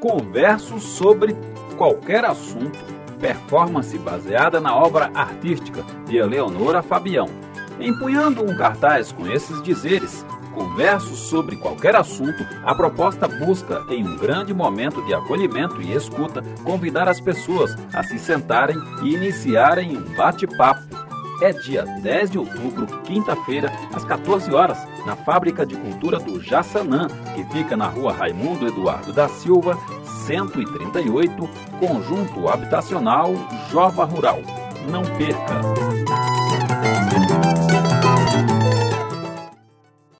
Converso sobre qualquer assunto. Performance baseada na obra artística de Eleonora Fabião. Empunhando um cartaz com esses dizeres, converso sobre qualquer assunto, a proposta busca, em um grande momento de acolhimento e escuta, convidar as pessoas a se sentarem e iniciarem um bate-papo. É dia 10 de outubro, quinta-feira, às 14 horas, na Fábrica de Cultura do Jaçanã, que fica na rua Raimundo Eduardo da Silva, 138, Conjunto Habitacional Jova Rural. Não perca!